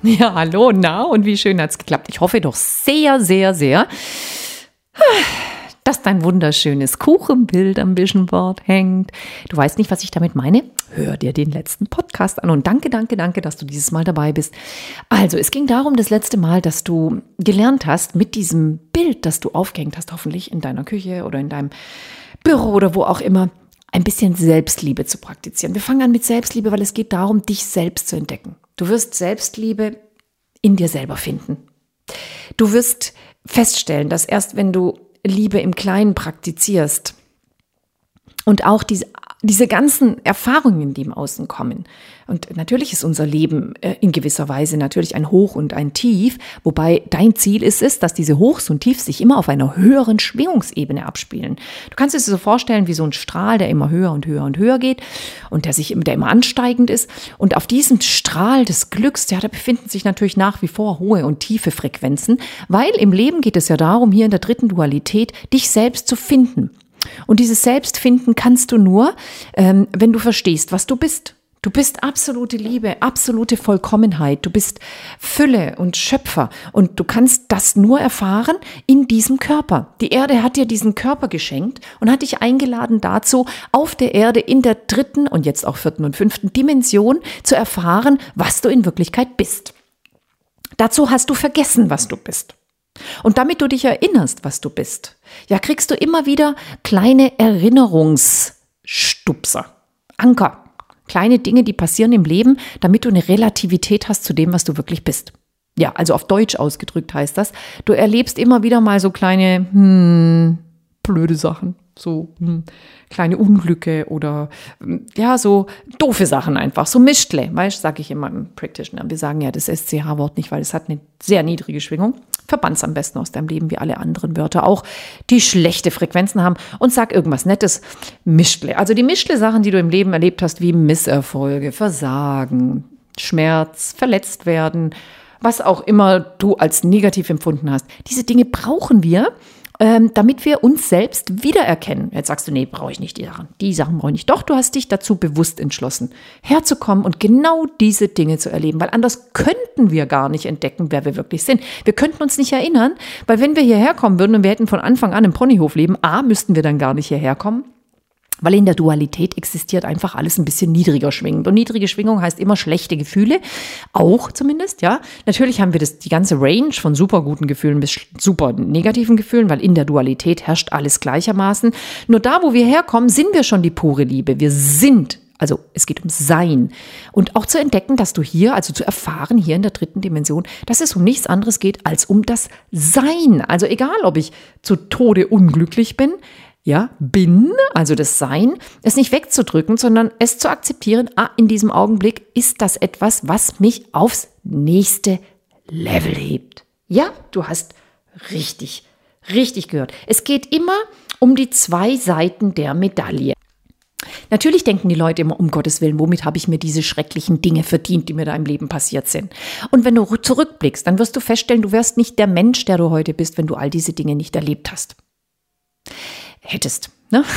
Ja, hallo, na, und wie schön hat es geklappt. Ich hoffe doch sehr, sehr, sehr, dass dein wunderschönes Kuchenbild am Vision Board hängt. Du weißt nicht, was ich damit meine? Hör dir den letzten Podcast an und danke, danke, danke, dass du dieses Mal dabei bist. Also, es ging darum, das letzte Mal, dass du gelernt hast, mit diesem Bild, das du aufgehängt hast, hoffentlich in deiner Küche oder in deinem Büro oder wo auch immer, ein bisschen Selbstliebe zu praktizieren. Wir fangen an mit Selbstliebe, weil es geht darum, dich selbst zu entdecken. Du wirst Selbstliebe in dir selber finden. Du wirst feststellen, dass erst wenn du Liebe im Kleinen praktizierst und auch diese diese ganzen Erfahrungen, die im Außen kommen. Und natürlich ist unser Leben äh, in gewisser Weise natürlich ein Hoch und ein Tief, wobei dein Ziel ist es, dass diese Hochs und Tiefs sich immer auf einer höheren Schwingungsebene abspielen. Du kannst es dir so vorstellen wie so ein Strahl, der immer höher und höher und höher geht und der sich der immer ansteigend ist. Und auf diesem Strahl des Glücks, ja, da befinden sich natürlich nach wie vor hohe und tiefe Frequenzen, weil im Leben geht es ja darum, hier in der dritten Dualität, dich selbst zu finden. Und dieses Selbstfinden kannst du nur, ähm, wenn du verstehst, was du bist. Du bist absolute Liebe, absolute Vollkommenheit. Du bist Fülle und Schöpfer. Und du kannst das nur erfahren in diesem Körper. Die Erde hat dir diesen Körper geschenkt und hat dich eingeladen dazu, auf der Erde in der dritten und jetzt auch vierten und fünften Dimension zu erfahren, was du in Wirklichkeit bist. Dazu hast du vergessen, was du bist. Und damit du dich erinnerst, was du bist, ja, kriegst du immer wieder kleine Erinnerungsstupser, Anker, kleine Dinge, die passieren im Leben, damit du eine Relativität hast zu dem, was du wirklich bist. Ja, also auf Deutsch ausgedrückt heißt das, du erlebst immer wieder mal so kleine, hm, blöde Sachen, so hm, kleine Unglücke oder hm, ja, so doofe Sachen einfach, so Mischtle, weißt, sage ich immer im Practitioner. Wir sagen ja das SCH-Wort nicht, weil es hat eine sehr niedrige Schwingung. Verbann's am besten aus deinem Leben, wie alle anderen Wörter auch, die schlechte Frequenzen haben und sag irgendwas Nettes. Mischtle. Also die Mischtle-Sachen, die du im Leben erlebt hast, wie Misserfolge, Versagen, Schmerz, verletzt werden, was auch immer du als negativ empfunden hast. Diese Dinge brauchen wir, ähm, damit wir uns selbst wiedererkennen. Jetzt sagst du, nee, brauche ich nicht die Sachen. Die Sachen brauche ich nicht. Doch, du hast dich dazu bewusst entschlossen, herzukommen und genau diese Dinge zu erleben, weil anders könnten wir gar nicht entdecken, wer wir wirklich sind. Wir könnten uns nicht erinnern, weil wenn wir hierher kommen würden und wir hätten von Anfang an im Ponyhof leben, A, müssten wir dann gar nicht hierher kommen. Weil in der Dualität existiert einfach alles ein bisschen niedriger schwingend. Und niedrige Schwingung heißt immer schlechte Gefühle. Auch zumindest, ja. Natürlich haben wir das, die ganze Range von super guten Gefühlen bis super negativen Gefühlen, weil in der Dualität herrscht alles gleichermaßen. Nur da, wo wir herkommen, sind wir schon die pure Liebe. Wir sind also es geht um Sein. Und auch zu entdecken, dass du hier, also zu erfahren hier in der dritten Dimension, dass es um nichts anderes geht als um das Sein. Also egal, ob ich zu Tode unglücklich bin, ja, bin, also das Sein, es nicht wegzudrücken, sondern es zu akzeptieren, ah, in diesem Augenblick ist das etwas, was mich aufs nächste Level hebt. Ja, du hast richtig, richtig gehört. Es geht immer um die zwei Seiten der Medaille. Natürlich denken die Leute immer, um Gottes Willen, womit habe ich mir diese schrecklichen Dinge verdient, die mir da im Leben passiert sind. Und wenn du zurückblickst, dann wirst du feststellen, du wärst nicht der Mensch, der du heute bist, wenn du all diese Dinge nicht erlebt hast hättest. Ne?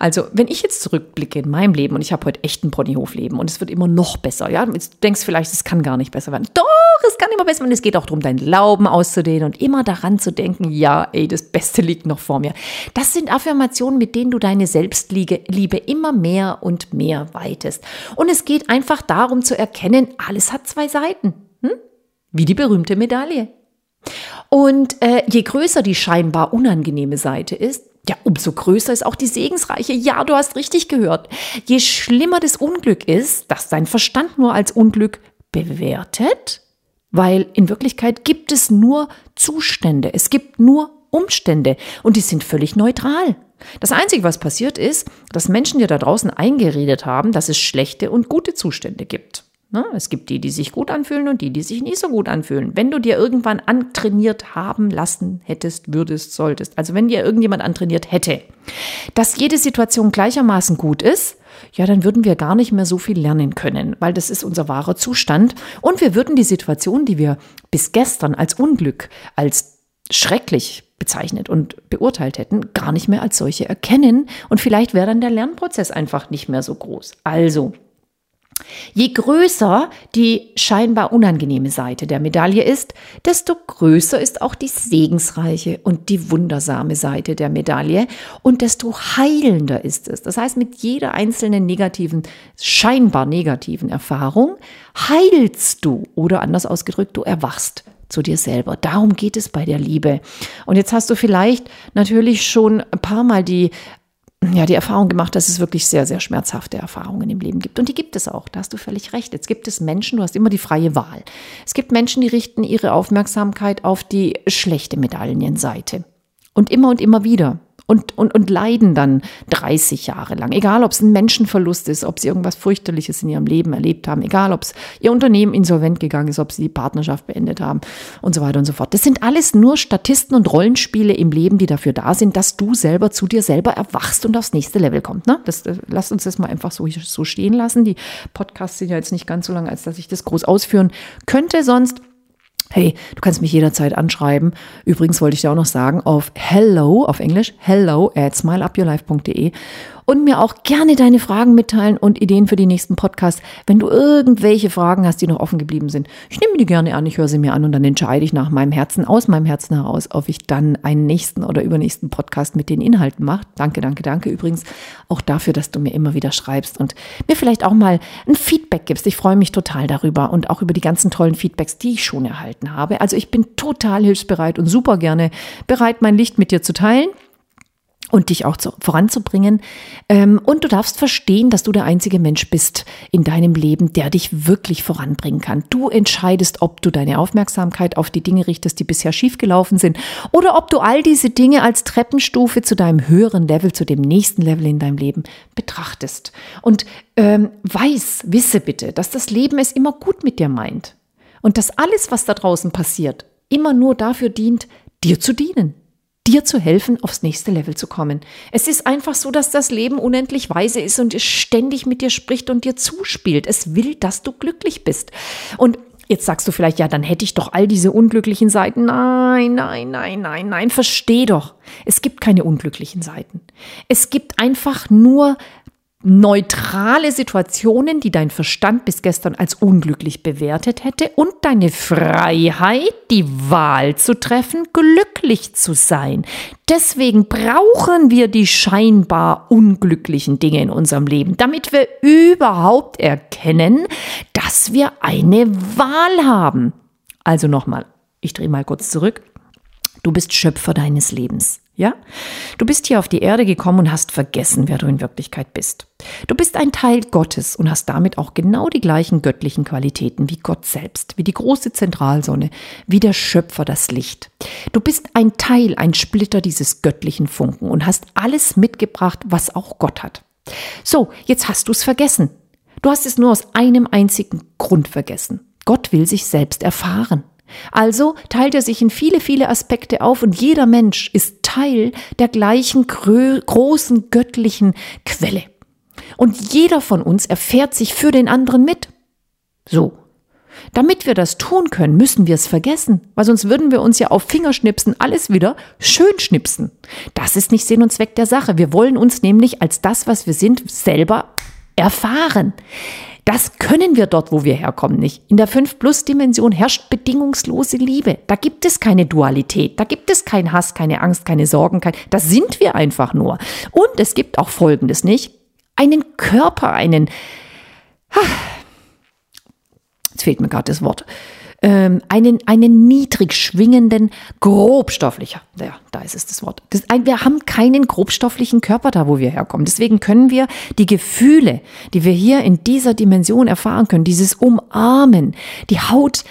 Also, wenn ich jetzt zurückblicke in meinem Leben und ich habe heute echt ein Ponyhofleben und es wird immer noch besser, ja, du denkst vielleicht, es kann gar nicht besser werden. Doch, es kann immer besser werden. Es geht auch darum, deinen Glauben auszudehnen und immer daran zu denken, ja, ey, das Beste liegt noch vor mir. Das sind Affirmationen, mit denen du deine Selbstliebe immer mehr und mehr weitest. Und es geht einfach darum zu erkennen, alles hat zwei Seiten. Hm? Wie die berühmte Medaille. Und äh, je größer die scheinbar unangenehme Seite ist, ja, umso größer ist auch die segensreiche. Ja, du hast richtig gehört. Je schlimmer das Unglück ist, das dein Verstand nur als Unglück bewertet, weil in Wirklichkeit gibt es nur Zustände, es gibt nur Umstände und die sind völlig neutral. Das Einzige, was passiert ist, dass Menschen dir da draußen eingeredet haben, dass es schlechte und gute Zustände gibt. Ne? Es gibt die, die sich gut anfühlen und die, die sich nicht so gut anfühlen. Wenn du dir irgendwann antrainiert haben lassen hättest, würdest, solltest, also wenn dir irgendjemand antrainiert hätte, dass jede Situation gleichermaßen gut ist, ja, dann würden wir gar nicht mehr so viel lernen können, weil das ist unser wahrer Zustand. Und wir würden die Situation, die wir bis gestern als Unglück, als schrecklich bezeichnet und beurteilt hätten, gar nicht mehr als solche erkennen. Und vielleicht wäre dann der Lernprozess einfach nicht mehr so groß. Also, Je größer die scheinbar unangenehme Seite der Medaille ist, desto größer ist auch die segensreiche und die wundersame Seite der Medaille und desto heilender ist es. Das heißt, mit jeder einzelnen negativen, scheinbar negativen Erfahrung heilst du oder anders ausgedrückt, du erwachst zu dir selber. Darum geht es bei der Liebe. Und jetzt hast du vielleicht natürlich schon ein paar Mal die ja, die Erfahrung gemacht, dass es wirklich sehr, sehr schmerzhafte Erfahrungen im Leben gibt. Und die gibt es auch. Da hast du völlig recht. Jetzt gibt es Menschen, du hast immer die freie Wahl. Es gibt Menschen, die richten ihre Aufmerksamkeit auf die schlechte Medaillenseite. Und immer und immer wieder und, und, und leiden dann 30 Jahre lang. Egal, ob es ein Menschenverlust ist, ob sie irgendwas fürchterliches in ihrem Leben erlebt haben, egal, ob es ihr Unternehmen insolvent gegangen ist, ob sie die Partnerschaft beendet haben und so weiter und so fort. Das sind alles nur Statisten und Rollenspiele im Leben, die dafür da sind, dass du selber zu dir selber erwachst und aufs nächste Level kommst. Ne? Das, das, lasst uns das mal einfach so, so stehen lassen. Die Podcasts sind ja jetzt nicht ganz so lang, als dass ich das groß ausführen könnte. Sonst Hey, du kannst mich jederzeit anschreiben. Übrigens wollte ich dir auch noch sagen, auf hello, auf Englisch, hello at smileupyourlife.de und mir auch gerne deine Fragen mitteilen und Ideen für die nächsten Podcasts. Wenn du irgendwelche Fragen hast, die noch offen geblieben sind, ich nehme die gerne an, ich höre sie mir an und dann entscheide ich nach meinem Herzen, aus meinem Herzen heraus, ob ich dann einen nächsten oder übernächsten Podcast mit den Inhalten mache. Danke, danke, danke übrigens auch dafür, dass du mir immer wieder schreibst und mir vielleicht auch mal ein Feedback gibst. Ich freue mich total darüber und auch über die ganzen tollen Feedbacks, die ich schon erhalten habe. Also ich bin total hilfsbereit und super gerne bereit, mein Licht mit dir zu teilen und dich auch zu, voranzubringen. Ähm, und du darfst verstehen, dass du der einzige Mensch bist in deinem Leben, der dich wirklich voranbringen kann. Du entscheidest, ob du deine Aufmerksamkeit auf die Dinge richtest, die bisher schiefgelaufen sind, oder ob du all diese Dinge als Treppenstufe zu deinem höheren Level, zu dem nächsten Level in deinem Leben betrachtest. Und ähm, weiß, wisse bitte, dass das Leben es immer gut mit dir meint. Und dass alles, was da draußen passiert, immer nur dafür dient, dir zu dienen dir zu helfen, aufs nächste Level zu kommen. Es ist einfach so, dass das Leben unendlich weise ist und es ständig mit dir spricht und dir zuspielt. Es will, dass du glücklich bist. Und Jetzt sagst du vielleicht, ja, dann hätte ich doch all diese unglücklichen Seiten. Nein, nein, nein, nein, nein, versteh doch. Es gibt keine unglücklichen Seiten. Es gibt einfach nur neutrale Situationen, die dein Verstand bis gestern als unglücklich bewertet hätte und deine Freiheit, die Wahl zu treffen, glücklich zu sein. Deswegen brauchen wir die scheinbar unglücklichen Dinge in unserem Leben, damit wir überhaupt erkennen, dass wir eine Wahl haben. Also nochmal, ich drehe mal kurz zurück. Du bist Schöpfer deines Lebens. Ja? Du bist hier auf die Erde gekommen und hast vergessen, wer du in Wirklichkeit bist. Du bist ein Teil Gottes und hast damit auch genau die gleichen göttlichen Qualitäten wie Gott selbst, wie die große Zentralsonne, wie der Schöpfer das Licht. Du bist ein Teil, ein Splitter dieses göttlichen Funken und hast alles mitgebracht, was auch Gott hat. So, jetzt hast du es vergessen. Du hast es nur aus einem einzigen Grund vergessen. Gott will sich selbst erfahren. Also teilt er sich in viele, viele Aspekte auf und jeder Mensch ist Teil der gleichen großen göttlichen Quelle. Und jeder von uns erfährt sich für den anderen mit. So. Damit wir das tun können, müssen wir es vergessen, weil sonst würden wir uns ja auf Fingerschnipsen alles wieder schön schnipsen. Das ist nicht Sinn und Zweck der Sache. Wir wollen uns nämlich als das, was wir sind, selber erfahren. Das können wir dort, wo wir herkommen, nicht. In der 5-Plus-Dimension herrscht bedingungslose Liebe. Da gibt es keine Dualität. Da gibt es keinen Hass, keine Angst, keine Sorgen. Kein, das sind wir einfach nur. Und es gibt auch Folgendes, nicht? Einen Körper, einen, jetzt fehlt mir gerade das Wort, ähm, einen, einen niedrig schwingenden, grobstofflicher, ja, da ist es das Wort. Das, wir haben keinen grobstofflichen Körper da, wo wir herkommen. Deswegen können wir die Gefühle, die wir hier in dieser Dimension erfahren können, dieses Umarmen, die Haut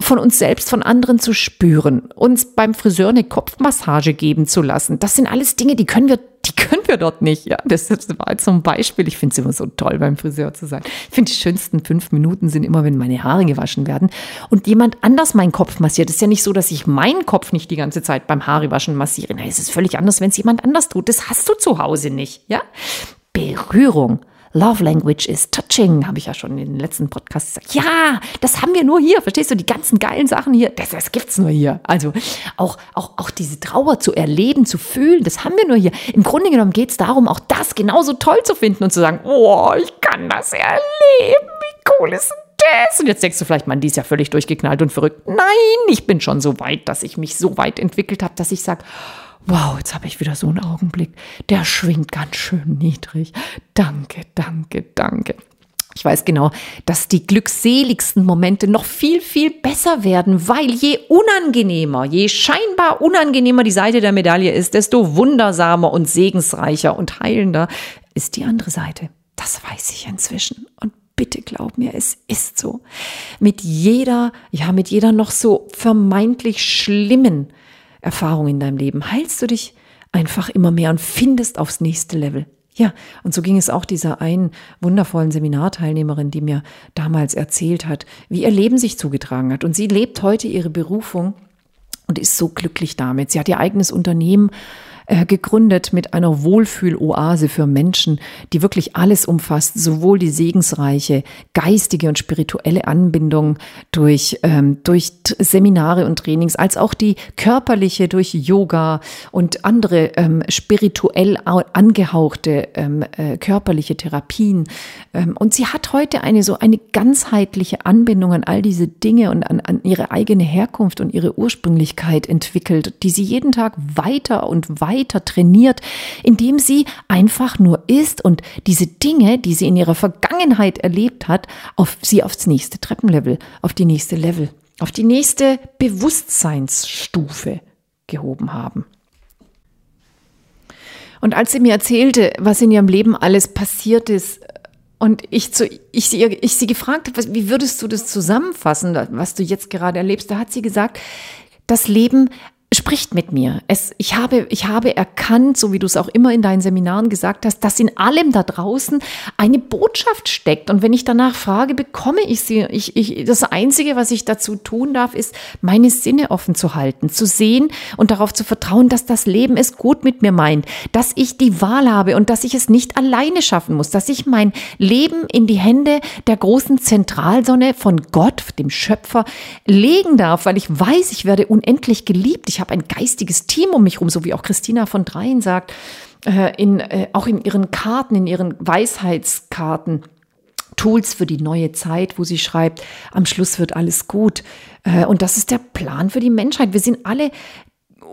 von uns selbst, von anderen zu spüren, uns beim Friseur eine Kopfmassage geben zu lassen. Das sind alles Dinge, die können wir, die können wir dort nicht. Ja, das war ein Beispiel. Ich finde es immer so toll, beim Friseur zu sein. Ich finde, die schönsten fünf Minuten sind immer, wenn meine Haare gewaschen werden und jemand anders meinen Kopf massiert. Es ist ja nicht so, dass ich meinen Kopf nicht die ganze Zeit beim Haarewaschen massiere. Nein, es ist völlig anders, wenn es jemand anders tut. Das hast du zu Hause nicht. Ja, Berührung Love Language is touching, habe ich ja schon in den letzten Podcasts gesagt. Ja, das haben wir nur hier. Verstehst du? Die ganzen geilen Sachen hier, das, das gibt's nur hier. Also auch, auch, auch diese Trauer zu erleben, zu fühlen, das haben wir nur hier. Im Grunde genommen geht es darum, auch das genauso toll zu finden und zu sagen, oh, ich kann das erleben. Wie cool ist das? Und jetzt denkst du vielleicht, man, die ist ja völlig durchgeknallt und verrückt. Nein, ich bin schon so weit, dass ich mich so weit entwickelt habe, dass ich sage, wow, jetzt habe ich wieder so einen Augenblick, der schwingt ganz schön niedrig. Danke, danke, danke. Ich weiß genau, dass die glückseligsten Momente noch viel, viel besser werden, weil je unangenehmer, je scheinbar unangenehmer die Seite der Medaille ist, desto wundersamer und segensreicher und heilender ist die andere Seite. Das weiß ich inzwischen. Und bitte glaub mir, es ist so. Mit jeder, ja, mit jeder noch so vermeintlich schlimmen Erfahrung in deinem Leben, heilst du dich einfach immer mehr und findest aufs nächste Level. Ja, und so ging es auch dieser einen wundervollen Seminarteilnehmerin, die mir damals erzählt hat, wie ihr Leben sich zugetragen hat. Und sie lebt heute ihre Berufung und ist so glücklich damit. Sie hat ihr eigenes Unternehmen äh, gegründet mit einer Wohlfühloase für Menschen, die wirklich alles umfasst, sowohl die segensreiche geistige und spirituelle Anbindung durch, ähm, durch Seminare und Trainings, als auch die körperliche durch Yoga und andere ähm, spirituell angehauchte ähm, äh, körperliche Therapien. Ähm, und sie hat heute eine so eine ganzheitliche Anbindung an all diese Dinge und an, an ihre eigene Herkunft und ihre Ursprünglichkeit entwickelt, die sie jeden Tag weiter und weiter weiter trainiert, indem sie einfach nur ist und diese Dinge, die sie in ihrer Vergangenheit erlebt hat, auf sie aufs nächste Treppenlevel, auf die nächste Level, auf die nächste Bewusstseinsstufe gehoben haben. Und als sie mir erzählte, was in ihrem Leben alles passiert ist, und ich, zu, ich, sie, ich sie gefragt habe, wie würdest du das zusammenfassen, was du jetzt gerade erlebst, da hat sie gesagt, das Leben spricht mit mir. Es, ich, habe, ich habe erkannt, so wie du es auch immer in deinen Seminaren gesagt hast, dass in allem da draußen eine Botschaft steckt. Und wenn ich danach frage, bekomme ich sie. Ich, ich, das Einzige, was ich dazu tun darf, ist, meine Sinne offen zu halten, zu sehen und darauf zu vertrauen, dass das Leben es gut mit mir meint, dass ich die Wahl habe und dass ich es nicht alleine schaffen muss, dass ich mein Leben in die Hände der großen Zentralsonne von Gott, dem Schöpfer, legen darf, weil ich weiß, ich werde unendlich geliebt. Ich ich habe ein geistiges Team um mich herum, so wie auch Christina von Dreien sagt, äh, in, äh, auch in ihren Karten, in ihren Weisheitskarten. Tools für die neue Zeit, wo sie schreibt, am Schluss wird alles gut. Äh, und das ist der Plan für die Menschheit. Wir sind alle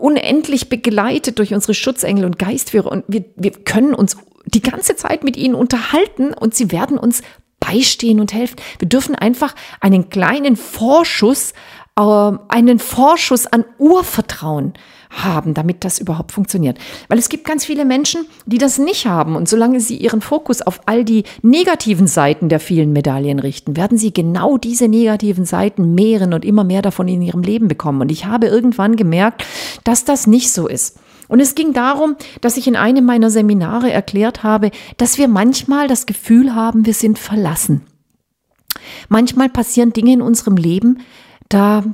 unendlich begleitet durch unsere Schutzengel und Geistführer und wir, wir können uns die ganze Zeit mit ihnen unterhalten und sie werden uns beistehen und helfen. Wir dürfen einfach einen kleinen Vorschuss einen Vorschuss an Urvertrauen haben, damit das überhaupt funktioniert. Weil es gibt ganz viele Menschen, die das nicht haben. Und solange sie ihren Fokus auf all die negativen Seiten der vielen Medaillen richten, werden sie genau diese negativen Seiten mehren und immer mehr davon in ihrem Leben bekommen. Und ich habe irgendwann gemerkt, dass das nicht so ist. Und es ging darum, dass ich in einem meiner Seminare erklärt habe, dass wir manchmal das Gefühl haben, wir sind verlassen. Manchmal passieren Dinge in unserem Leben, da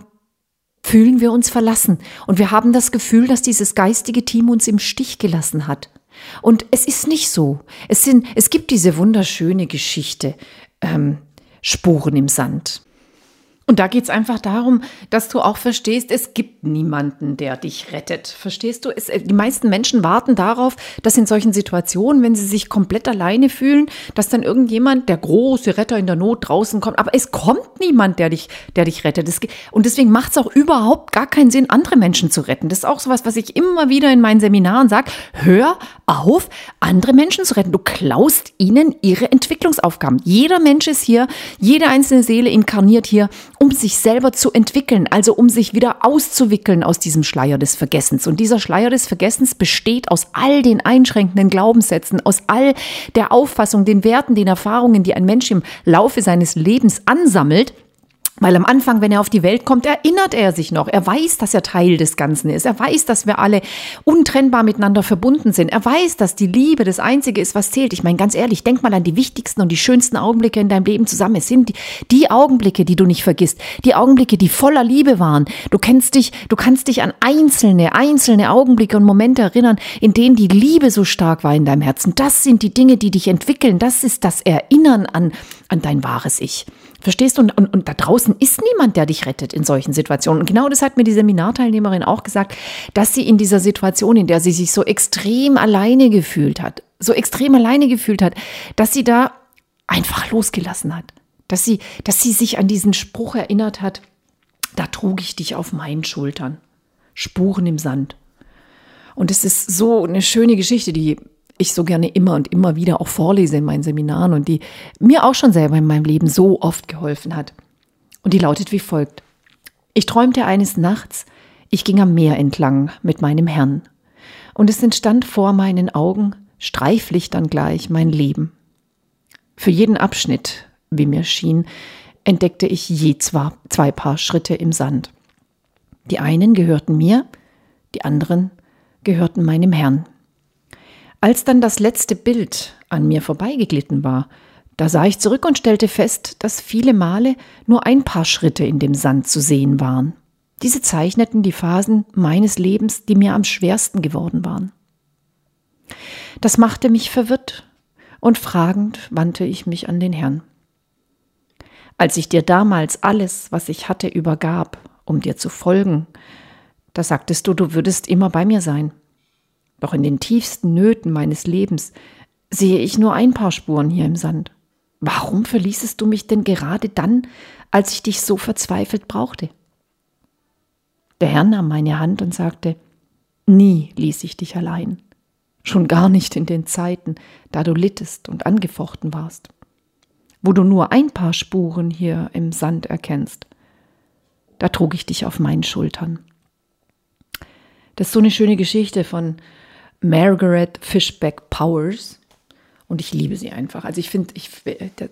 fühlen wir uns verlassen und wir haben das Gefühl, dass dieses geistige Team uns im Stich gelassen hat. Und es ist nicht so. Es, sind, es gibt diese wunderschöne Geschichte, ähm, Spuren im Sand. Und da geht es einfach darum, dass du auch verstehst, es gibt niemanden, der dich rettet. Verstehst du? Es, äh, die meisten Menschen warten darauf, dass in solchen Situationen, wenn sie sich komplett alleine fühlen, dass dann irgendjemand, der große Retter in der Not draußen kommt. Aber es kommt niemand, der dich, der dich rettet. Es, und deswegen macht es auch überhaupt gar keinen Sinn, andere Menschen zu retten. Das ist auch sowas, was ich immer wieder in meinen Seminaren sage. Hör auf, andere Menschen zu retten. Du klaust ihnen ihre Entwicklungsaufgaben. Jeder Mensch ist hier, jede einzelne Seele inkarniert hier um sich selber zu entwickeln, also um sich wieder auszuwickeln aus diesem Schleier des Vergessens. Und dieser Schleier des Vergessens besteht aus all den einschränkenden Glaubenssätzen, aus all der Auffassung, den Werten, den Erfahrungen, die ein Mensch im Laufe seines Lebens ansammelt Weil am Anfang, wenn er auf die Welt kommt, erinnert er sich noch. Er weiß, dass er Teil des Ganzen ist. Er weiß, dass wir alle untrennbar miteinander verbunden sind. Er weiß, dass die Liebe das Einzige ist, was zählt. Ich meine, ganz ehrlich, denk mal an die wichtigsten und die schönsten Augenblicke in deinem Leben zusammen. Es sind die, die Augenblicke, die du nicht vergisst. Die Augenblicke, die voller Liebe waren. Du kennst dich, du kannst dich an einzelne, einzelne Augenblicke und Momente erinnern, in denen die Liebe so stark war in deinem Herzen. Das sind die Dinge, die dich entwickeln. Das ist das Erinnern an, an dein wahres Ich. Verstehst du? Und, und, und da draußen ist niemand, der dich rettet in solchen Situationen. Und genau das hat mir die Seminarteilnehmerin auch gesagt, dass sie in dieser Situation, in der sie sich so extrem alleine gefühlt hat, so extrem alleine gefühlt hat, dass sie da einfach losgelassen hat. Dass sie, dass sie sich an diesen Spruch erinnert hat, da trug ich dich auf meinen Schultern. Spuren im Sand. Und es ist so eine schöne Geschichte, die ich so gerne immer und immer wieder auch vorlese in meinen Seminaren und die mir auch schon selber in meinem Leben so oft geholfen hat. Und die lautet wie folgt. Ich träumte eines Nachts, ich ging am Meer entlang mit meinem Herrn. Und es entstand vor meinen Augen, streiflichtern gleich, mein Leben. Für jeden Abschnitt, wie mir schien, entdeckte ich je zwei, zwei Paar Schritte im Sand. Die einen gehörten mir, die anderen gehörten meinem Herrn. Als dann das letzte Bild an mir vorbeigeglitten war, da sah ich zurück und stellte fest, dass viele Male nur ein paar Schritte in dem Sand zu sehen waren. Diese zeichneten die Phasen meines Lebens, die mir am schwersten geworden waren. Das machte mich verwirrt, und fragend wandte ich mich an den Herrn. Als ich dir damals alles, was ich hatte, übergab, um dir zu folgen, da sagtest du, du würdest immer bei mir sein. Doch in den tiefsten Nöten meines Lebens sehe ich nur ein paar Spuren hier im Sand. Warum verließest du mich denn gerade dann, als ich dich so verzweifelt brauchte? Der Herr nahm meine Hand und sagte, Nie ließ ich dich allein, schon gar nicht in den Zeiten, da du littest und angefochten warst, wo du nur ein paar Spuren hier im Sand erkennst. Da trug ich dich auf meinen Schultern. Das ist so eine schöne Geschichte von Margaret Fishback Powers. Und ich liebe sie einfach. Also ich finde, ich,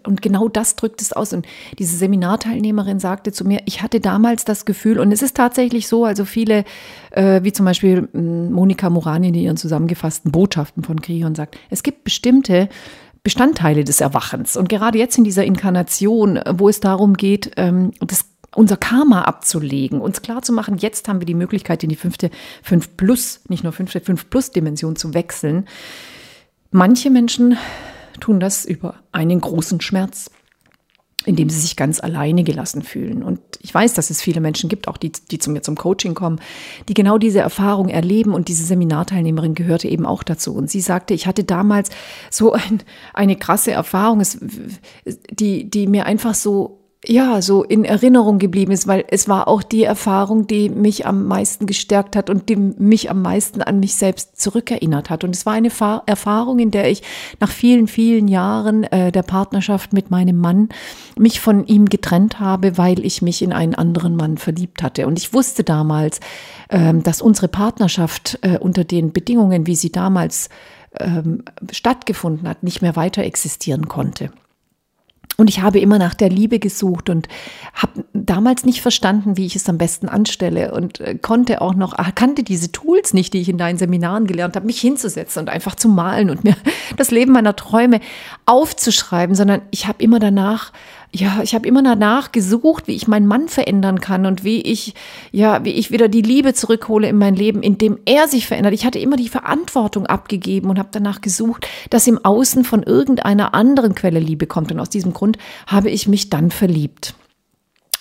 und genau das drückt es aus. Und diese Seminarteilnehmerin sagte zu mir, ich hatte damals das Gefühl, und es ist tatsächlich so, also viele, äh, wie zum Beispiel hm, Monika Morani in ihren zusammengefassten Botschaften von Krion sagt, es gibt bestimmte Bestandteile des Erwachens. Und gerade jetzt in dieser Inkarnation, wo es darum geht, ähm, das unser Karma abzulegen, uns klar zu machen, jetzt haben wir die Möglichkeit, in die fünfte, fünf plus, nicht nur fünfte, fünf plus Dimension zu wechseln. Manche Menschen tun das über einen großen Schmerz, indem sie sich ganz alleine gelassen fühlen. Und ich weiß, dass es viele Menschen gibt, auch die, die zu mir zum Coaching kommen, die genau diese Erfahrung erleben. Und diese Seminarteilnehmerin gehörte eben auch dazu. Und sie sagte, ich hatte damals so ein, eine krasse Erfahrung, die, die mir einfach so ja, so in Erinnerung geblieben ist, weil es war auch die Erfahrung, die mich am meisten gestärkt hat und die mich am meisten an mich selbst zurückerinnert hat. Und es war eine Fa Erfahrung, in der ich nach vielen, vielen Jahren äh, der Partnerschaft mit meinem Mann mich von ihm getrennt habe, weil ich mich in einen anderen Mann verliebt hatte. Und ich wusste damals, äh, dass unsere Partnerschaft äh, unter den Bedingungen, wie sie damals ähm, stattgefunden hat, nicht mehr weiter existieren konnte. Und ich habe immer nach der Liebe gesucht und habe damals nicht verstanden, wie ich es am besten anstelle und äh, konnte auch noch, kannte diese Tools nicht, die ich in deinen Seminaren gelernt habe, mich hinzusetzen und einfach zu malen und mir das Leben meiner Träume aufzuschreiben, sondern ich habe immer danach ja, ich habe immer danach gesucht, wie ich meinen Mann verändern kann und wie ich, ja, wie ich wieder die Liebe zurückhole in mein Leben, indem er sich verändert. Ich hatte immer die Verantwortung abgegeben und habe danach gesucht, dass im Außen von irgendeiner anderen Quelle Liebe kommt. Und aus diesem Grund habe ich mich dann verliebt.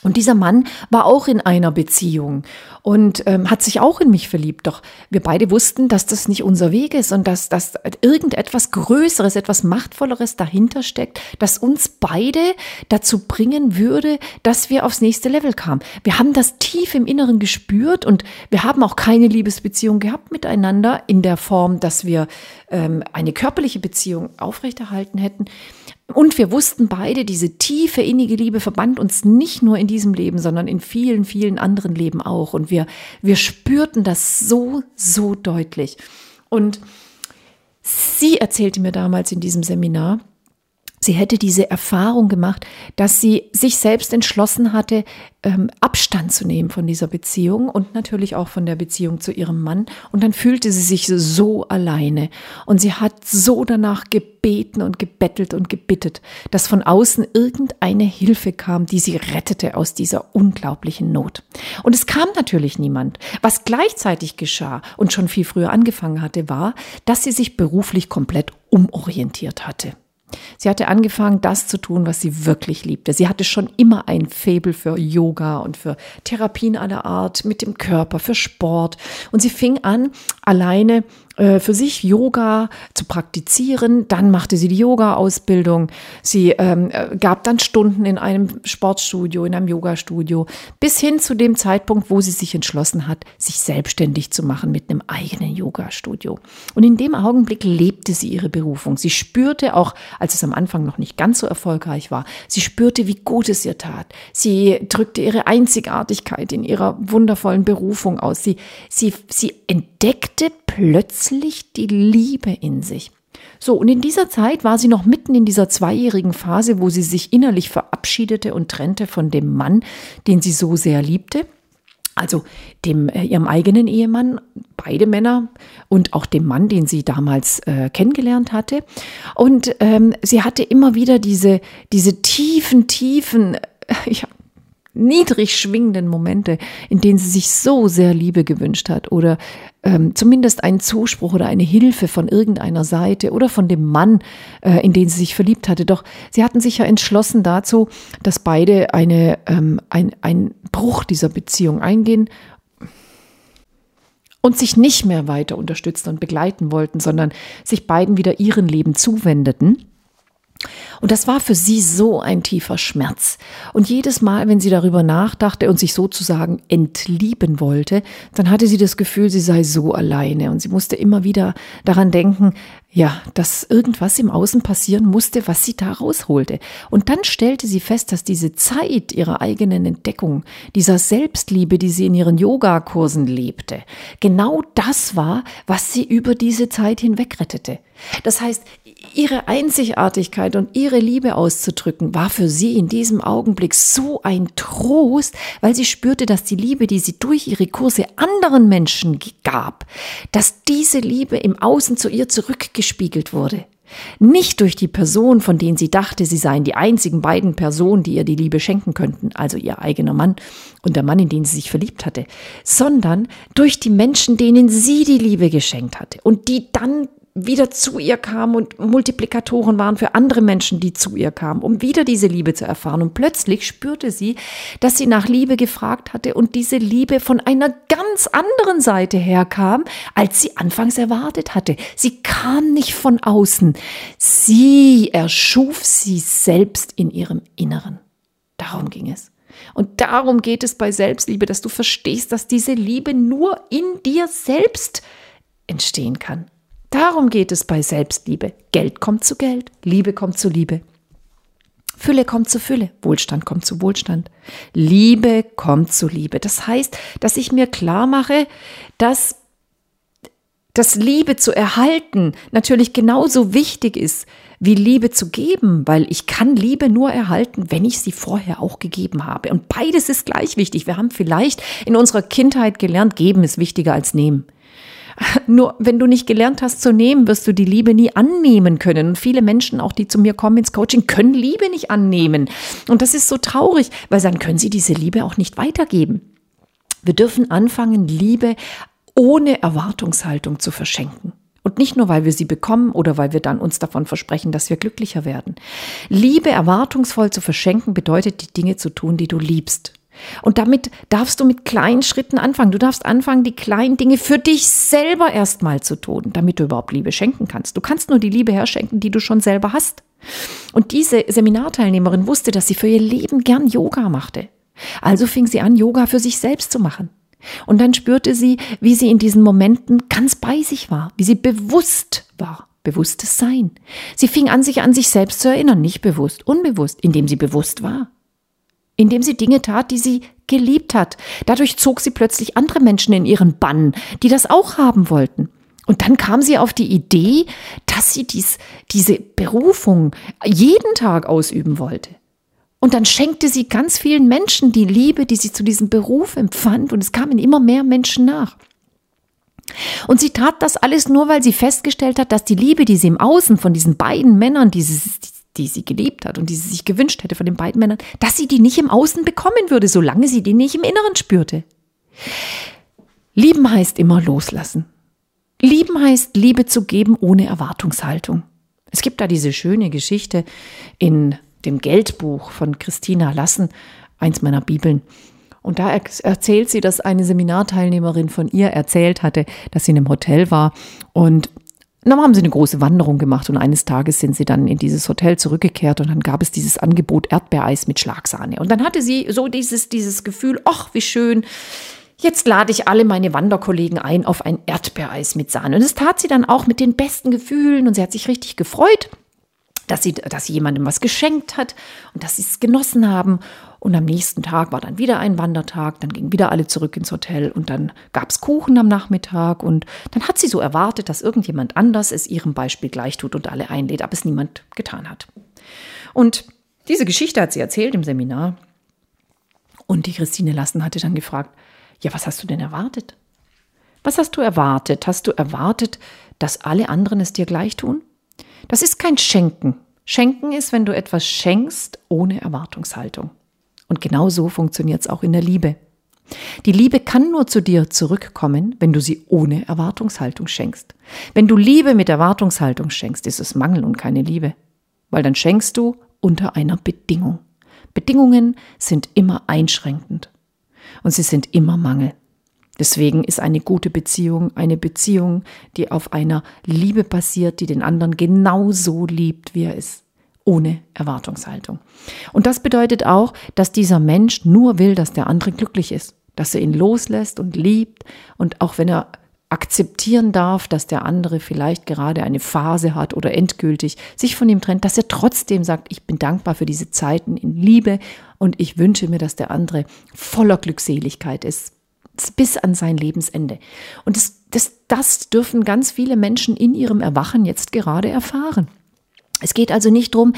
Und dieser Mann war auch in einer Beziehung und ähm, hat sich auch in mich verliebt. Doch wir beide wussten, dass das nicht unser Weg ist und dass, dass irgendetwas Größeres, etwas Machtvolleres dahinter steckt, das uns beide dazu bringen würde, dass wir aufs nächste Level kamen. Wir haben das tief im Inneren gespürt und wir haben auch keine Liebesbeziehung gehabt miteinander in der Form, dass wir ähm, eine körperliche Beziehung aufrechterhalten hätten. Und wir wussten beide, diese tiefe innige Liebe verband uns nicht nur in diesem Leben, sondern in vielen, vielen anderen Leben auch. Und wir, wir spürten das so, so deutlich. Und sie erzählte mir damals in diesem Seminar, Sie hätte diese Erfahrung gemacht, dass sie sich selbst entschlossen hatte, ähm, Abstand zu nehmen von dieser Beziehung und natürlich auch von der Beziehung zu ihrem Mann. Und dann fühlte sie sich so alleine. Und sie hat so danach gebeten und gebettelt und gebittet, dass von außen irgendeine Hilfe kam, die sie rettete aus dieser unglaublichen Not. Und es kam natürlich niemand. Was gleichzeitig geschah und schon viel früher angefangen hatte, war, dass sie sich beruflich komplett umorientiert hatte. Sie hatte angefangen, das zu tun, was sie wirklich liebte. Sie hatte schon immer ein Faible für Yoga und für Therapien aller Art mit dem Körper, für Sport. Und sie fing an, alleine äh, für sich Yoga zu praktizieren. Dann machte sie die Yoga-Ausbildung. Sie ähm, äh, gab dann Stunden in einem Sportstudio, in einem Yoga-Studio, bis hin zu dem Zeitpunkt, wo sie sich entschlossen hat, sich selbstständig zu machen mit einem eigenen Yoga-Studio. Und in dem Augenblick lebte sie ihre Berufung. Sie spürte auch, als es am Anfang noch nicht ganz so erfolgreich war, sie spürte, wie gut es ihr tat. Sie drückte ihre Einzigartigkeit in ihrer wundervollen Berufung aus. Sie, sie, sie entdeckte plötzlich die Liebe in sich. So, und in dieser Zeit war sie noch mitten in dieser zweijährigen Phase, wo sie sich innerlich verabschiedete und trennte von dem Mann, den sie so sehr liebte. Also dem äh, ihrem eigenen Ehemann, beide Männer und auch dem Mann, den sie damals äh, kennengelernt hatte. Und ähm, sie hatte immer wieder diese, diese tiefen, tiefen, äh, ja, niedrig schwingenden Momente, in denen sie sich so sehr Liebe gewünscht hat oder ähm, zumindest einen Zuspruch oder eine Hilfe von irgendeiner Seite oder von dem Mann, äh, in den sie sich verliebt hatte. Doch sie hatten sich ja entschlossen dazu, dass beide eine, ähm, ein, ein Bruch dieser Beziehung eingehen und sich nicht mehr weiter unterstützen und begleiten wollten, sondern sich beiden wieder ihren Leben zuwendeten. Und das war für sie so ein tiefer Schmerz. Und jedes Mal, wenn sie darüber nachdachte und sich sozusagen entlieben wollte, dann hatte sie das Gefühl, sie sei so alleine. Und sie musste immer wieder daran denken, ja, dass irgendwas im Außen passieren musste, was sie da rausholte. Und dann stellte sie fest, dass diese Zeit ihrer eigenen Entdeckung, dieser Selbstliebe, die sie in ihren Yogakursen lebte, genau das war, was sie über diese Zeit hinweg rettete. Das heißt, ihre Einzigartigkeit und ihre Liebe auszudrücken, war für sie in diesem Augenblick so ein Trost, weil sie spürte, dass die Liebe, die sie durch ihre Kurse anderen Menschen gab, dass diese Liebe im Außen zu ihr zurückgespiegelt wurde. Nicht durch die Person, von denen sie dachte, sie seien die einzigen beiden Personen, die ihr die Liebe schenken könnten, also ihr eigener Mann und der Mann, in den sie sich verliebt hatte, sondern durch die Menschen, denen sie die Liebe geschenkt hatte und die dann wieder zu ihr kam und Multiplikatoren waren für andere Menschen, die zu ihr kamen, um wieder diese Liebe zu erfahren. Und plötzlich spürte sie, dass sie nach Liebe gefragt hatte und diese Liebe von einer ganz anderen Seite herkam, als sie anfangs erwartet hatte. Sie kam nicht von außen. Sie erschuf sie selbst in ihrem Inneren. Darum ging es. Und darum geht es bei Selbstliebe, dass du verstehst, dass diese Liebe nur in dir selbst entstehen kann. Darum geht es bei Selbstliebe. Geld kommt zu Geld, Liebe kommt zu Liebe. Fülle kommt zu Fülle, Wohlstand kommt zu Wohlstand. Liebe kommt zu Liebe. Das heißt, dass ich mir klar mache, dass das Liebe zu erhalten natürlich genauso wichtig ist, wie Liebe zu geben, weil ich kann Liebe nur erhalten, wenn ich sie vorher auch gegeben habe. Und beides ist gleich wichtig. Wir haben vielleicht in unserer Kindheit gelernt, geben ist wichtiger als nehmen. Nur wenn du nicht gelernt hast zu nehmen, wirst du die Liebe nie annehmen können. Und viele Menschen, auch die zu mir kommen ins Coaching, können Liebe nicht annehmen. Und das ist so traurig, weil dann können sie diese Liebe auch nicht weitergeben. Wir dürfen anfangen, Liebe ohne Erwartungshaltung zu verschenken. Und nicht nur, weil wir sie bekommen oder weil wir dann uns davon versprechen, dass wir glücklicher werden. Liebe erwartungsvoll zu verschenken bedeutet, die Dinge zu tun, die du liebst. Und damit darfst du mit kleinen Schritten anfangen. Du darfst anfangen, die kleinen Dinge für dich selber erstmal zu tun, damit du überhaupt Liebe schenken kannst. Du kannst nur die Liebe herschenken, die du schon selber hast. Und diese Seminarteilnehmerin wusste, dass sie für ihr Leben gern Yoga machte. Also fing sie an, Yoga für sich selbst zu machen. Und dann spürte sie, wie sie in diesen Momenten ganz bei sich war, wie sie bewusst war. Bewusstes Sein. Sie fing an, sich an sich selbst zu erinnern, nicht bewusst, unbewusst, indem sie bewusst war indem sie Dinge tat, die sie geliebt hat. Dadurch zog sie plötzlich andere Menschen in ihren Bann, die das auch haben wollten. Und dann kam sie auf die Idee, dass sie dies, diese Berufung jeden Tag ausüben wollte. Und dann schenkte sie ganz vielen Menschen die Liebe, die sie zu diesem Beruf empfand. Und es kamen immer mehr Menschen nach. Und sie tat das alles nur, weil sie festgestellt hat, dass die Liebe, die sie im Außen von diesen beiden Männern, die sie, die sie geliebt hat und die sie sich gewünscht hätte von den beiden Männern, dass sie die nicht im Außen bekommen würde, solange sie die nicht im Inneren spürte. Lieben heißt immer loslassen. Lieben heißt, Liebe zu geben ohne Erwartungshaltung. Es gibt da diese schöne Geschichte in dem Geldbuch von Christina Lassen, eins meiner Bibeln. Und da erzählt sie, dass eine Seminarteilnehmerin von ihr erzählt hatte, dass sie in einem Hotel war und dann haben sie eine große Wanderung gemacht und eines Tages sind sie dann in dieses Hotel zurückgekehrt und dann gab es dieses Angebot Erdbeereis mit Schlagsahne. Und dann hatte sie so dieses, dieses Gefühl, ach, wie schön, Jetzt lade ich alle meine Wanderkollegen ein auf ein Erdbeereis mit Sahne. Und das tat sie dann auch mit den besten Gefühlen und sie hat sich richtig gefreut, dass sie, dass sie jemandem was geschenkt hat und dass sie es genossen haben. Und am nächsten Tag war dann wieder ein Wandertag, dann gingen wieder alle zurück ins Hotel und dann gab es Kuchen am Nachmittag und dann hat sie so erwartet, dass irgendjemand anders es ihrem Beispiel gleich tut und alle einlädt, aber es niemand getan hat. Und diese Geschichte hat sie erzählt im Seminar und die Christine Lassen hatte dann gefragt, ja, was hast du denn erwartet? Was hast du erwartet? Hast du erwartet, dass alle anderen es dir gleich tun? Das ist kein Schenken. Schenken ist, wenn du etwas schenkst ohne Erwartungshaltung. Und genau so funktioniert es auch in der Liebe. Die Liebe kann nur zu dir zurückkommen, wenn du sie ohne Erwartungshaltung schenkst. Wenn du Liebe mit Erwartungshaltung schenkst, ist es Mangel und keine Liebe. Weil dann schenkst du unter einer Bedingung. Bedingungen sind immer einschränkend und sie sind immer Mangel. Deswegen ist eine gute Beziehung eine Beziehung, die auf einer Liebe basiert, die den anderen genauso liebt, wie er ist, ohne Erwartungshaltung. Und das bedeutet auch, dass dieser Mensch nur will, dass der andere glücklich ist, dass er ihn loslässt und liebt. Und auch wenn er akzeptieren darf, dass der andere vielleicht gerade eine Phase hat oder endgültig sich von ihm trennt, dass er trotzdem sagt, ich bin dankbar für diese Zeiten in Liebe und ich wünsche mir, dass der andere voller Glückseligkeit ist bis an sein Lebensende. Und das, das, das dürfen ganz viele Menschen in ihrem Erwachen jetzt gerade erfahren. Es geht also nicht darum,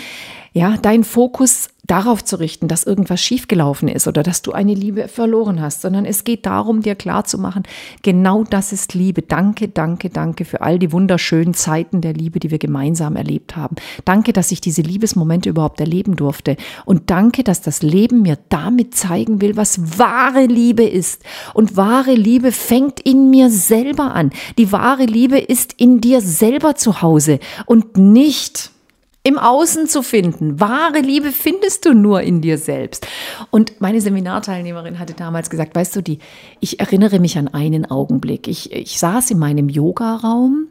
ja, deinen Fokus darauf zu richten, dass irgendwas schiefgelaufen ist oder dass du eine Liebe verloren hast, sondern es geht darum, dir klarzumachen, genau das ist Liebe. Danke, danke, danke für all die wunderschönen Zeiten der Liebe, die wir gemeinsam erlebt haben. Danke, dass ich diese Liebesmomente überhaupt erleben durfte. Und danke, dass das Leben mir damit zeigen will, was wahre Liebe ist. Und wahre Liebe fängt in mir selber an. Die wahre Liebe ist in dir selber zu Hause und nicht im Außen zu finden. Wahre Liebe findest du nur in dir selbst. Und meine Seminarteilnehmerin hatte damals gesagt, weißt du, die, ich erinnere mich an einen Augenblick. Ich, ich saß in meinem Yogaraum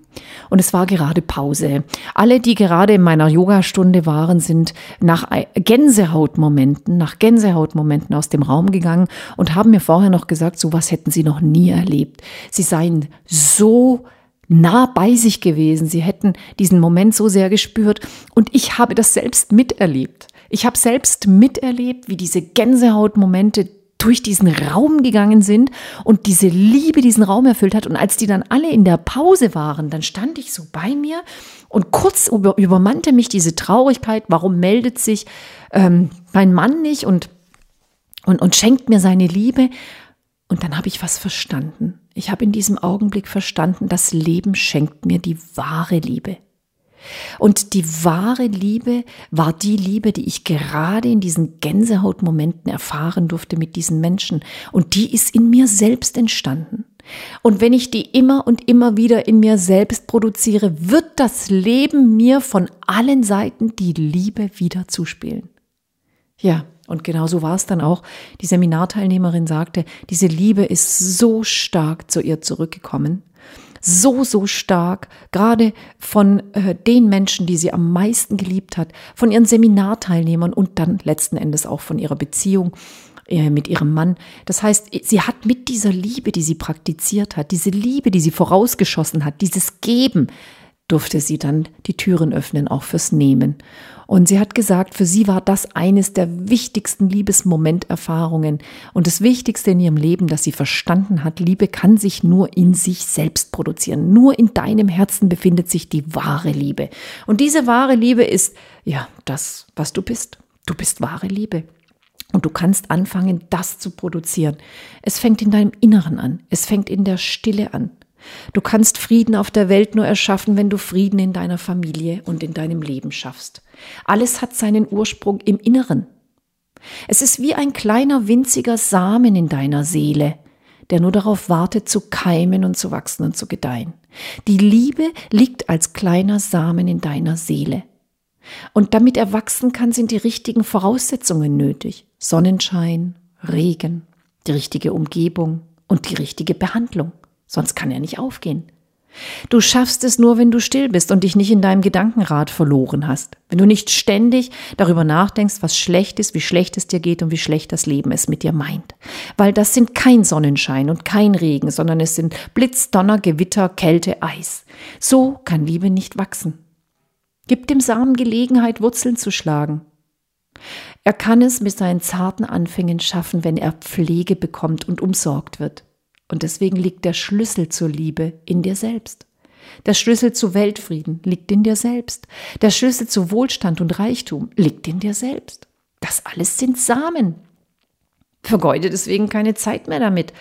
und es war gerade Pause. Alle, die gerade in meiner Yogastunde waren, sind nach Gänsehautmomenten, nach Gänsehautmomenten aus dem Raum gegangen und haben mir vorher noch gesagt, so was hätten sie noch nie erlebt. Sie seien so nah bei sich gewesen. Sie hätten diesen Moment so sehr gespürt. Und ich habe das selbst miterlebt. Ich habe selbst miterlebt, wie diese Gänsehautmomente durch diesen Raum gegangen sind und diese Liebe diesen Raum erfüllt hat. Und als die dann alle in der Pause waren, dann stand ich so bei mir und kurz über, übermannte mich diese Traurigkeit. Warum meldet sich ähm, mein Mann nicht und, und, und schenkt mir seine Liebe? Und dann habe ich was verstanden. Ich habe in diesem Augenblick verstanden, das Leben schenkt mir die wahre Liebe. Und die wahre Liebe war die Liebe, die ich gerade in diesen Gänsehautmomenten erfahren durfte mit diesen Menschen. Und die ist in mir selbst entstanden. Und wenn ich die immer und immer wieder in mir selbst produziere, wird das Leben mir von allen Seiten die Liebe wieder zuspielen. Ja, und genau so war es dann auch. Die Seminarteilnehmerin sagte, diese Liebe ist so stark zu ihr zurückgekommen. So, so stark, gerade von äh, den Menschen, die sie am meisten geliebt hat, von ihren Seminarteilnehmern und dann letzten Endes auch von ihrer Beziehung äh, mit ihrem Mann. Das heißt, sie hat mit dieser Liebe, die sie praktiziert hat, diese Liebe, die sie vorausgeschossen hat, dieses Geben, durfte sie dann die Türen öffnen, auch fürs Nehmen. Und sie hat gesagt, für sie war das eines der wichtigsten Liebesmomenterfahrungen und das Wichtigste in ihrem Leben, dass sie verstanden hat, Liebe kann sich nur in sich selbst produzieren. Nur in deinem Herzen befindet sich die wahre Liebe. Und diese wahre Liebe ist, ja, das, was du bist. Du bist wahre Liebe. Und du kannst anfangen, das zu produzieren. Es fängt in deinem Inneren an. Es fängt in der Stille an. Du kannst Frieden auf der Welt nur erschaffen, wenn du Frieden in deiner Familie und in deinem Leben schaffst. Alles hat seinen Ursprung im Inneren. Es ist wie ein kleiner winziger Samen in deiner Seele, der nur darauf wartet zu keimen und zu wachsen und zu gedeihen. Die Liebe liegt als kleiner Samen in deiner Seele. Und damit er wachsen kann, sind die richtigen Voraussetzungen nötig. Sonnenschein, Regen, die richtige Umgebung und die richtige Behandlung sonst kann er nicht aufgehen. Du schaffst es nur, wenn du still bist und dich nicht in deinem Gedankenrad verloren hast. Wenn du nicht ständig darüber nachdenkst, was schlecht ist, wie schlecht es dir geht und wie schlecht das Leben es mit dir meint. Weil das sind kein Sonnenschein und kein Regen, sondern es sind Blitz, Donner, Gewitter, Kälte, Eis. So kann Liebe nicht wachsen. Gib dem Samen Gelegenheit, Wurzeln zu schlagen. Er kann es mit seinen zarten Anfängen schaffen, wenn er Pflege bekommt und umsorgt wird. Und deswegen liegt der Schlüssel zur Liebe in dir selbst. Der Schlüssel zu Weltfrieden liegt in dir selbst. Der Schlüssel zu Wohlstand und Reichtum liegt in dir selbst. Das alles sind Samen. Vergeude deswegen keine Zeit mehr damit,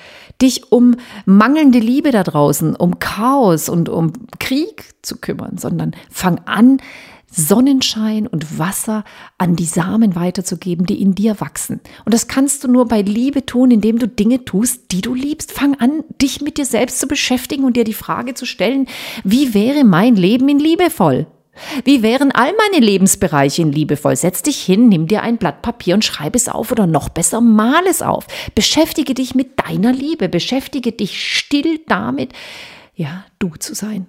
dich um mangelnde Liebe da draußen, um Chaos und um Krieg zu kümmern, sondern fang an, Sonnenschein und Wasser an die Samen weiterzugeben, die in dir wachsen. Und das kannst du nur bei Liebe tun, indem du Dinge tust, die du liebst. Fang an, dich mit dir selbst zu beschäftigen und dir die Frage zu stellen, wie wäre mein Leben in liebevoll? Wie wären all meine Lebensbereiche in liebevoll? Setz dich hin, nimm dir ein Blatt Papier und schreib es auf oder noch besser, mal es auf. Beschäftige dich mit deiner Liebe, beschäftige dich still damit, ja, du zu sein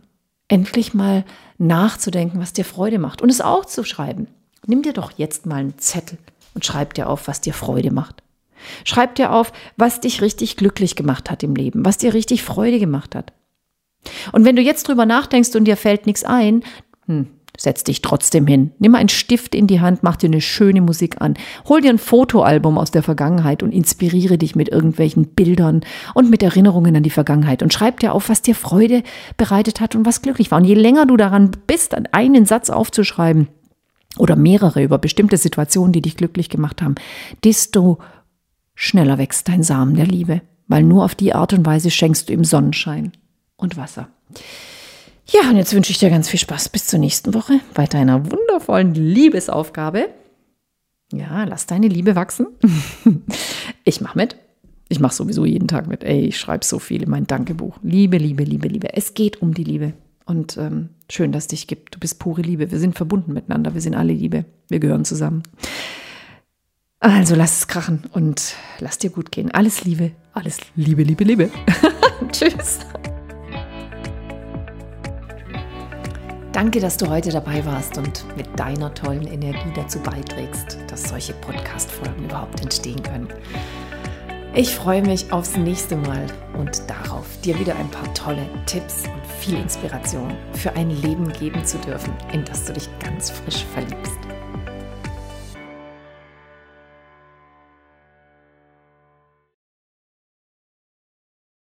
endlich mal nachzudenken, was dir Freude macht und es auch zu schreiben. Nimm dir doch jetzt mal einen Zettel und schreib dir auf, was dir Freude macht. Schreib dir auf, was dich richtig glücklich gemacht hat im Leben, was dir richtig Freude gemacht hat. Und wenn du jetzt drüber nachdenkst und dir fällt nichts ein, hm, Setz dich trotzdem hin. Nimm einen Stift in die Hand, mach dir eine schöne Musik an. Hol dir ein Fotoalbum aus der Vergangenheit und inspiriere dich mit irgendwelchen Bildern und mit Erinnerungen an die Vergangenheit und schreib dir auf, was dir Freude bereitet hat und was glücklich war. Und je länger du daran bist, einen Satz aufzuschreiben oder mehrere über bestimmte Situationen, die dich glücklich gemacht haben, desto schneller wächst dein Samen der Liebe, weil nur auf die Art und Weise schenkst du ihm Sonnenschein und Wasser. Ja, und jetzt wünsche ich dir ganz viel Spaß bis zur nächsten Woche bei deiner wundervollen Liebesaufgabe. Ja, lass deine Liebe wachsen. ich mache mit. Ich mache sowieso jeden Tag mit. Ey, ich schreibe so viel in mein Dankebuch. Liebe, Liebe, Liebe, Liebe. Es geht um die Liebe. Und ähm, schön, dass es dich gibt. Du bist pure Liebe. Wir sind verbunden miteinander. Wir sind alle Liebe. Wir gehören zusammen. Also lass es krachen und lass dir gut gehen. Alles Liebe, alles Liebe, Liebe, Liebe. Tschüss. Danke, dass du heute dabei warst und mit deiner tollen Energie dazu beiträgst, dass solche Podcast-Folgen überhaupt entstehen können. Ich freue mich aufs nächste Mal und darauf, dir wieder ein paar tolle Tipps und viel Inspiration für ein Leben geben zu dürfen, in das du dich ganz frisch verliebst.